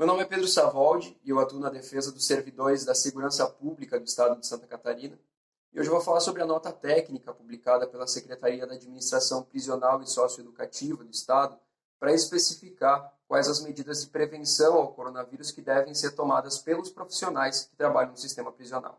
Meu nome é Pedro Savoldi e eu atuo na defesa dos servidores da segurança pública do Estado de Santa Catarina. E hoje eu vou falar sobre a nota técnica publicada pela Secretaria da Administração Prisional e Socioeducativa do Estado para especificar quais as medidas de prevenção ao coronavírus que devem ser tomadas pelos profissionais que trabalham no sistema prisional.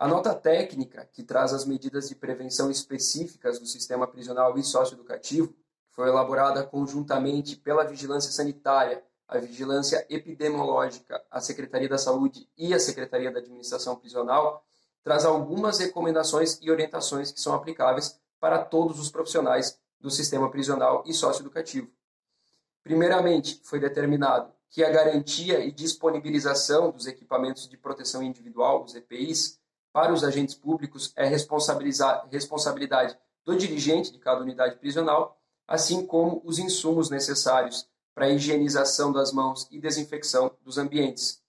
A nota técnica, que traz as medidas de prevenção específicas do sistema prisional e socioeducativo, foi elaborada conjuntamente pela Vigilância Sanitária, a Vigilância Epidemiológica, a Secretaria da Saúde e a Secretaria da Administração Prisional, traz algumas recomendações e orientações que são aplicáveis para todos os profissionais do sistema prisional e socioeducativo. Primeiramente, foi determinado que a garantia e disponibilização dos equipamentos de proteção individual, os EPIs, para os agentes públicos é responsabilidade do dirigente de cada unidade prisional, assim como os insumos necessários para a higienização das mãos e desinfecção dos ambientes.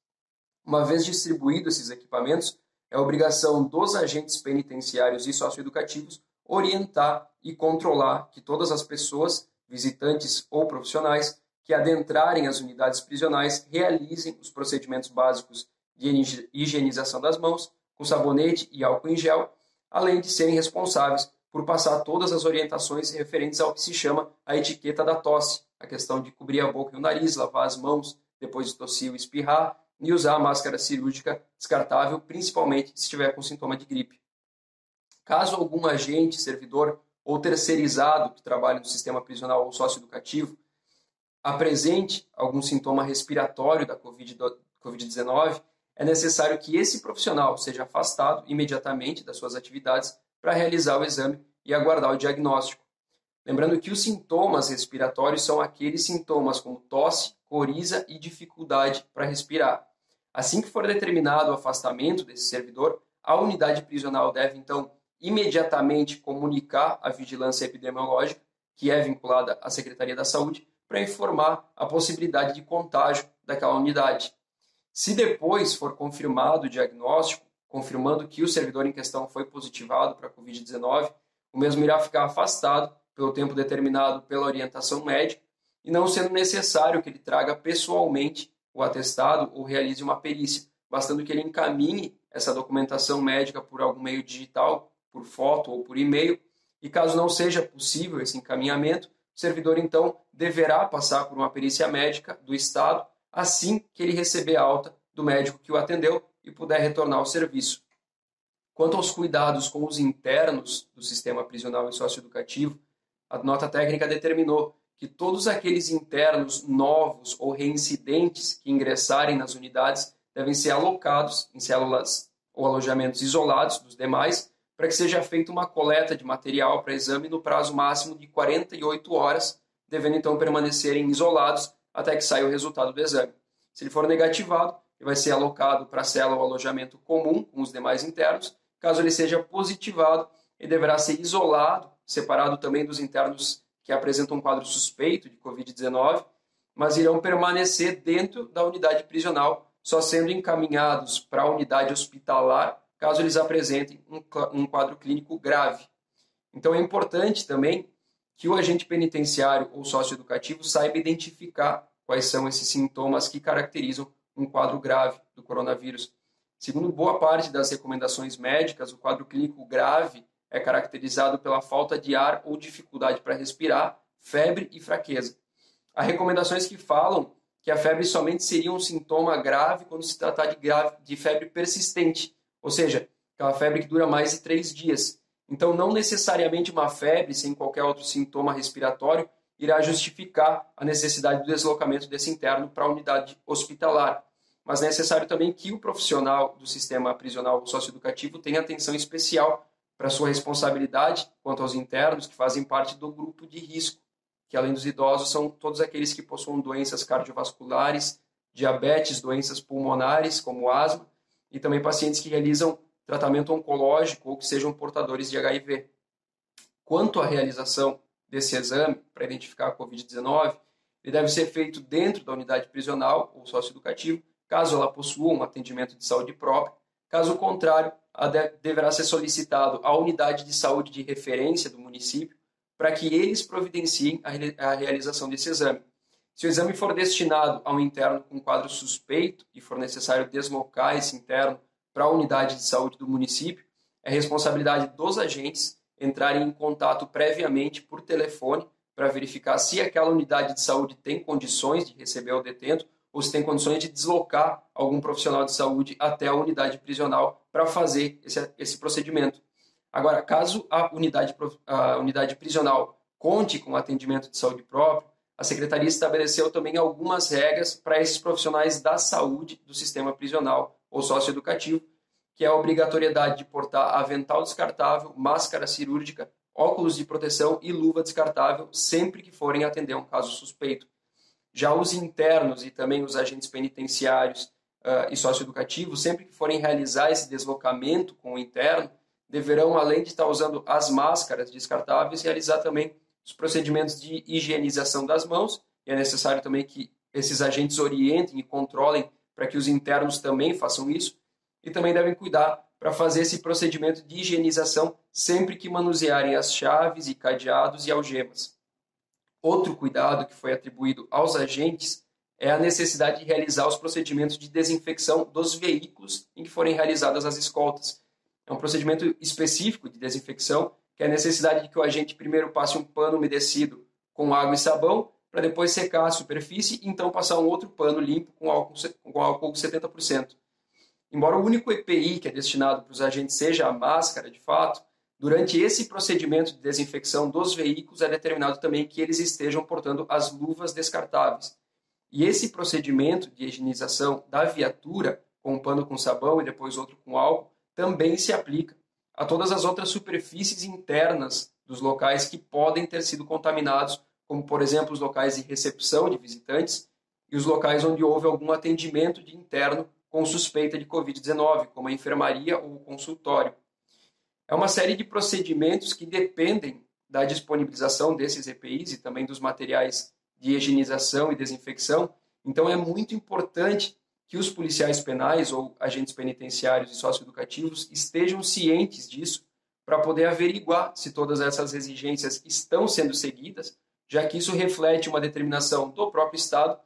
Uma vez distribuídos esses equipamentos, é obrigação dos agentes penitenciários e socioeducativos orientar e controlar que todas as pessoas, visitantes ou profissionais, que adentrarem as unidades prisionais realizem os procedimentos básicos de higienização das mãos com sabonete e álcool em gel, além de serem responsáveis por passar todas as orientações referentes ao que se chama a etiqueta da tosse, a questão de cobrir a boca e o nariz, lavar as mãos depois de tossir ou espirrar e usar a máscara cirúrgica descartável, principalmente se estiver com sintoma de gripe. Caso algum agente, servidor ou terceirizado que trabalhe no sistema prisional ou socioeducativo apresente algum sintoma respiratório da Covid-19, é necessário que esse profissional seja afastado imediatamente das suas atividades para realizar o exame e aguardar o diagnóstico. Lembrando que os sintomas respiratórios são aqueles sintomas como tosse, coriza e dificuldade para respirar. Assim que for determinado o afastamento desse servidor, a unidade prisional deve então imediatamente comunicar à vigilância epidemiológica, que é vinculada à Secretaria da Saúde, para informar a possibilidade de contágio daquela unidade. Se depois for confirmado o diagnóstico, confirmando que o servidor em questão foi positivado para a Covid-19, o mesmo irá ficar afastado pelo tempo determinado pela orientação médica e não sendo necessário que ele traga pessoalmente o atestado ou realize uma perícia, bastando que ele encaminhe essa documentação médica por algum meio digital, por foto ou por e-mail, e caso não seja possível esse encaminhamento, o servidor então deverá passar por uma perícia médica do Estado assim que ele receber alta do médico que o atendeu e puder retornar ao serviço. Quanto aos cuidados com os internos do sistema prisional e socioeducativo, a nota técnica determinou que todos aqueles internos novos ou reincidentes que ingressarem nas unidades devem ser alocados em células ou alojamentos isolados dos demais, para que seja feita uma coleta de material para exame no prazo máximo de 48 horas, devendo então permanecerem isolados até que saia o resultado do exame. Se ele for negativado, ele vai ser alocado para a cela ou alojamento comum com os demais internos. Caso ele seja positivado, ele deverá ser isolado, separado também dos internos que apresentam um quadro suspeito de Covid-19, mas irão permanecer dentro da unidade prisional, só sendo encaminhados para a unidade hospitalar caso eles apresentem um quadro clínico grave. Então é importante também que o agente penitenciário ou socioeducativo saiba identificar quais são esses sintomas que caracterizam um quadro grave do coronavírus. Segundo boa parte das recomendações médicas, o quadro clínico grave é caracterizado pela falta de ar ou dificuldade para respirar, febre e fraqueza. Há recomendações que falam que a febre somente seria um sintoma grave quando se tratar de, grave, de febre persistente, ou seja, aquela febre que dura mais de três dias. Então, não necessariamente uma febre sem qualquer outro sintoma respiratório irá justificar a necessidade do deslocamento desse interno para a unidade hospitalar. Mas é necessário também que o profissional do sistema prisional socioeducativo tenha atenção especial para sua responsabilidade quanto aos internos que fazem parte do grupo de risco, que além dos idosos são todos aqueles que possuem doenças cardiovasculares, diabetes, doenças pulmonares como asma e também pacientes que realizam tratamento oncológico ou que sejam portadores de HIV. Quanto à realização desse exame para identificar a Covid-19, ele deve ser feito dentro da unidade prisional ou socioeducativo, caso ela possua um atendimento de saúde próprio. Caso contrário, deverá ser solicitado à unidade de saúde de referência do município, para que eles providenciem a realização desse exame. Se o exame for destinado a um interno com quadro suspeito e for necessário deslocar esse interno para a unidade de saúde do município, é responsabilidade dos agentes entrarem em contato previamente por telefone para verificar se aquela unidade de saúde tem condições de receber o detento ou se tem condições de deslocar algum profissional de saúde até a unidade prisional para fazer esse, esse procedimento. Agora, caso a unidade, a unidade prisional conte com atendimento de saúde próprio, a Secretaria estabeleceu também algumas regras para esses profissionais da saúde do sistema prisional ou socioeducativo, que é a obrigatoriedade de portar avental descartável, máscara cirúrgica, óculos de proteção e luva descartável sempre que forem atender um caso suspeito. Já os internos e também os agentes penitenciários uh, e socioeducativos, sempre que forem realizar esse deslocamento com o interno, deverão, além de estar usando as máscaras descartáveis, realizar também os procedimentos de higienização das mãos. E é necessário também que esses agentes orientem e controlem para que os internos também façam isso. E também devem cuidar para fazer esse procedimento de higienização sempre que manusearem as chaves e cadeados e algemas. Outro cuidado que foi atribuído aos agentes é a necessidade de realizar os procedimentos de desinfecção dos veículos em que forem realizadas as escoltas, é um procedimento específico de desinfecção, que é a necessidade de que o agente primeiro passe um pano umedecido com água e sabão, para depois secar a superfície e então passar um outro pano limpo com álcool, com álcool 70%. Embora o único EPI que é destinado para os agentes seja a máscara, de fato, durante esse procedimento de desinfecção dos veículos é determinado também que eles estejam portando as luvas descartáveis. E esse procedimento de higienização da viatura, com um pano com sabão e depois outro com álcool, também se aplica a todas as outras superfícies internas dos locais que podem ter sido contaminados, como, por exemplo, os locais de recepção de visitantes e os locais onde houve algum atendimento de interno com suspeita de Covid-19, como a enfermaria ou o consultório. É uma série de procedimentos que dependem da disponibilização desses EPIs e também dos materiais de higienização e desinfecção. Então, é muito importante que os policiais penais ou agentes penitenciários e socioeducativos estejam cientes disso para poder averiguar se todas essas exigências estão sendo seguidas, já que isso reflete uma determinação do próprio Estado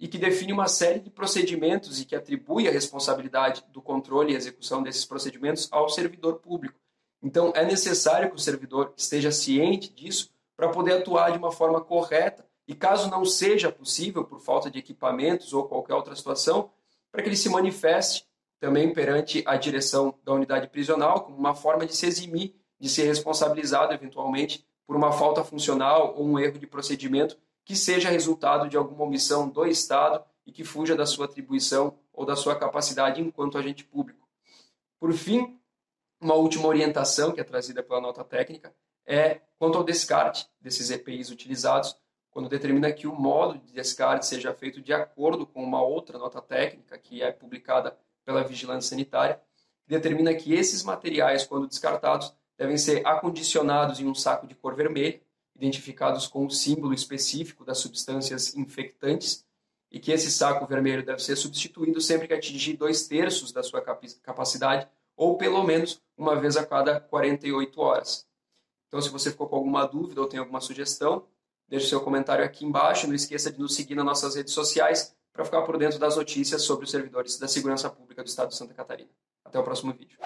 e que define uma série de procedimentos e que atribui a responsabilidade do controle e execução desses procedimentos ao servidor público. Então, é necessário que o servidor esteja ciente disso para poder atuar de uma forma correta e caso não seja possível, por falta de equipamentos ou qualquer outra situação, para que ele se manifeste também perante a direção da unidade prisional como uma forma de se eximir de ser responsabilizado eventualmente por uma falta funcional ou um erro de procedimento que seja resultado de alguma omissão do Estado e que fuja da sua atribuição ou da sua capacidade enquanto agente público. Por fim, uma última orientação que é trazida pela nota técnica é quanto ao descarte desses EPIs utilizados, quando determina que o modo de descarte seja feito de acordo com uma outra nota técnica que é publicada pela Vigilância Sanitária, que determina que esses materiais, quando descartados, devem ser acondicionados em um saco de cor vermelha, identificados com o símbolo específico das substâncias infectantes, e que esse saco vermelho deve ser substituído sempre que atingir dois terços da sua capacidade, ou pelo menos uma vez a cada 48 horas. Então, se você ficou com alguma dúvida ou tem alguma sugestão, Deixe seu comentário aqui embaixo. Não esqueça de nos seguir nas nossas redes sociais para ficar por dentro das notícias sobre os servidores da Segurança Pública do Estado de Santa Catarina. Até o próximo vídeo.